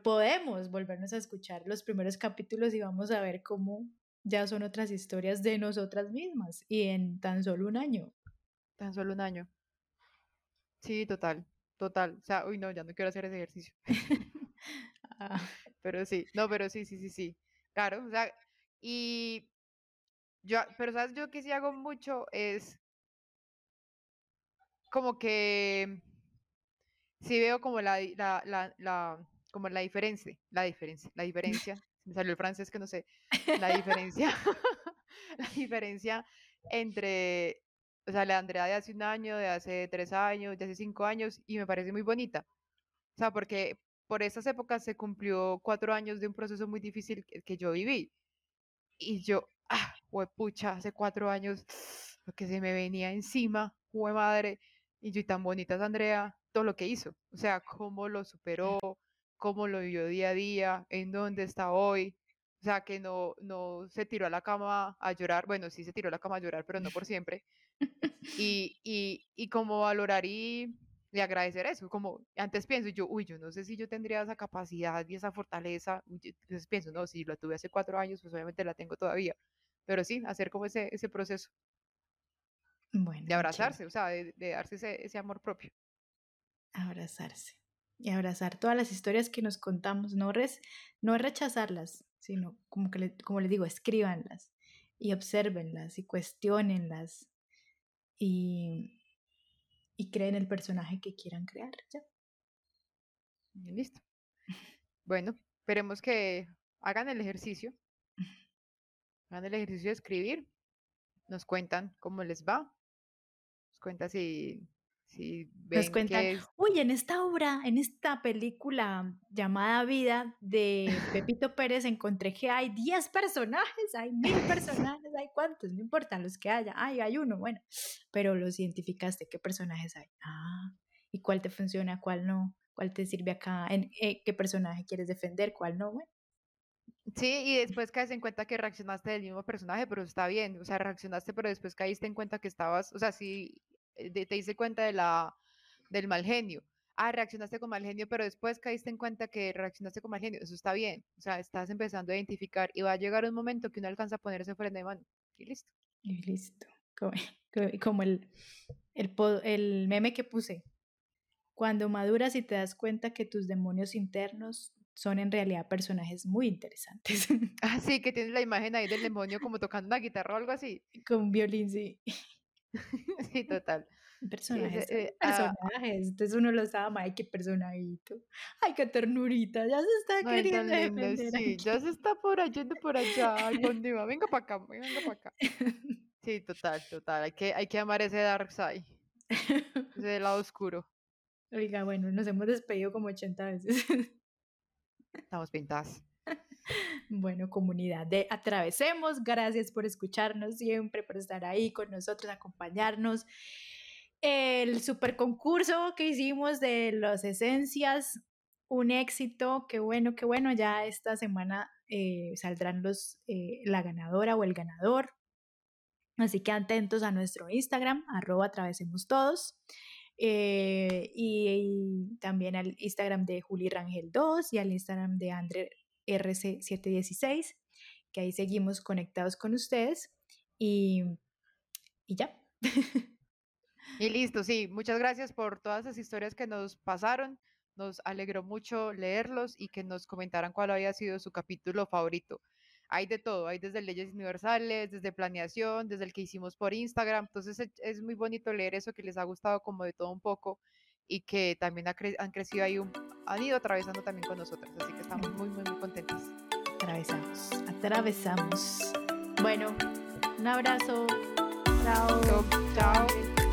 podemos volvernos a escuchar los primeros capítulos y vamos a ver cómo ya son otras historias de nosotras mismas y en tan solo un año. Tan solo un año. Sí, total, total. O sea, uy, no, ya no quiero hacer ese ejercicio. Ah. Pero sí, no, pero sí, sí, sí, sí. Claro, o sea, y yo, pero sabes, yo que sí hago mucho es como que sí veo como la, la, la, la como la diferencia, la diferencia, la diferencia, me salió el francés que no sé, la diferencia, la diferencia entre, o sea, la Andrea de hace un año, de hace tres años, de hace cinco años, y me parece muy bonita. O sea, porque por esas épocas se cumplió cuatro años de un proceso muy difícil que, yo viví. Y yo, ah, pucha, hace cuatro años, lo que se me venía encima, fue madre, y yo tan bonita es Andrea, todo lo que hizo, o sea, cómo lo superó, cómo lo vivió día a día, en dónde está hoy, o sea, que no, no se tiró a la cama a llorar, bueno, sí se tiró a la cama a llorar, pero no por siempre, y, y, y como valorar y, y, agradecer eso, como antes pienso yo, uy, yo no sé si yo tendría esa capacidad y esa fortaleza, entonces pienso, no, si lo tuve hace cuatro años, pues obviamente la tengo todavía, pero sí, hacer como ese, ese proceso. Bueno, de abrazarse, o sea, de, darse ese, ese, amor propio. Abrazarse. Y abrazar todas las historias que nos contamos, no, res, no rechazarlas, sino como, que como les digo, escríbanlas y observenlas y cuestionenlas y, y creen el personaje que quieran crear. ¿ya? Listo. Bueno, esperemos que hagan el ejercicio. Hagan el ejercicio de escribir. Nos cuentan cómo les va cuenta si, si ven Nos cuentan, que uy, en esta obra, en esta película llamada Vida de Pepito Pérez encontré que hay 10 personajes, hay mil personajes, hay cuántos, no importa los que haya, ay, hay uno, bueno, pero los identificaste, ¿qué personajes hay? Ah, ¿y cuál te funciona, cuál no? ¿Cuál te sirve acá? ¿En, eh, ¿Qué personaje quieres defender, cuál no? Bueno, Sí, y después caes en cuenta que reaccionaste del mismo personaje, pero está bien, o sea, reaccionaste, pero después caíste en cuenta que estabas, o sea, sí, eh, te diste cuenta de la, del mal genio. Ah, reaccionaste con mal genio, pero después caíste en cuenta que reaccionaste con mal genio. Eso está bien. O sea, estás empezando a identificar y va a llegar un momento que uno alcanza a ponerse frente de mano. Y listo. Y listo. Como, como el, el, el meme que puse. Cuando maduras y te das cuenta que tus demonios internos son en realidad personajes muy interesantes. Ah, sí, que tienes la imagen ahí del demonio como tocando una guitarra o algo así. Con un violín, sí. sí, total. Personajes, eh, ah personajes. Entonces uno los ama, ay, qué personajito. Ay, qué ternurita, ya se está queriendo Sí, ya se está por allá, por allá, Venga para acá, venga para acá. Sí, total, total. Hay que, hay que amar ese dark side. Ese lado oscuro. Oiga, bueno, nos hemos despedido como 80 veces. Estamos pintadas. Bueno, comunidad de Atravesemos, gracias por escucharnos siempre, por estar ahí con nosotros, acompañarnos. El super concurso que hicimos de las esencias, un éxito, qué bueno, qué bueno, ya esta semana eh, saldrán los, eh, la ganadora o el ganador. Así que atentos a nuestro Instagram, arroba atravesemos todos. Eh, y, también al Instagram de Juli Rangel 2 y al Instagram de Andre RC716, que ahí seguimos conectados con ustedes y, y ya. Y listo, sí, muchas gracias por todas las historias que nos pasaron. Nos alegró mucho leerlos y que nos comentaran cuál había sido su capítulo favorito. Hay de todo, hay desde leyes universales, desde planeación, desde el que hicimos por Instagram. Entonces es muy bonito leer eso que les ha gustado como de todo un poco y que también han crecido ahí, un, han ido atravesando también con nosotros. Así que estamos muy, muy, muy contentos. Atravesamos, atravesamos. Bueno, un abrazo. Chao. Chao.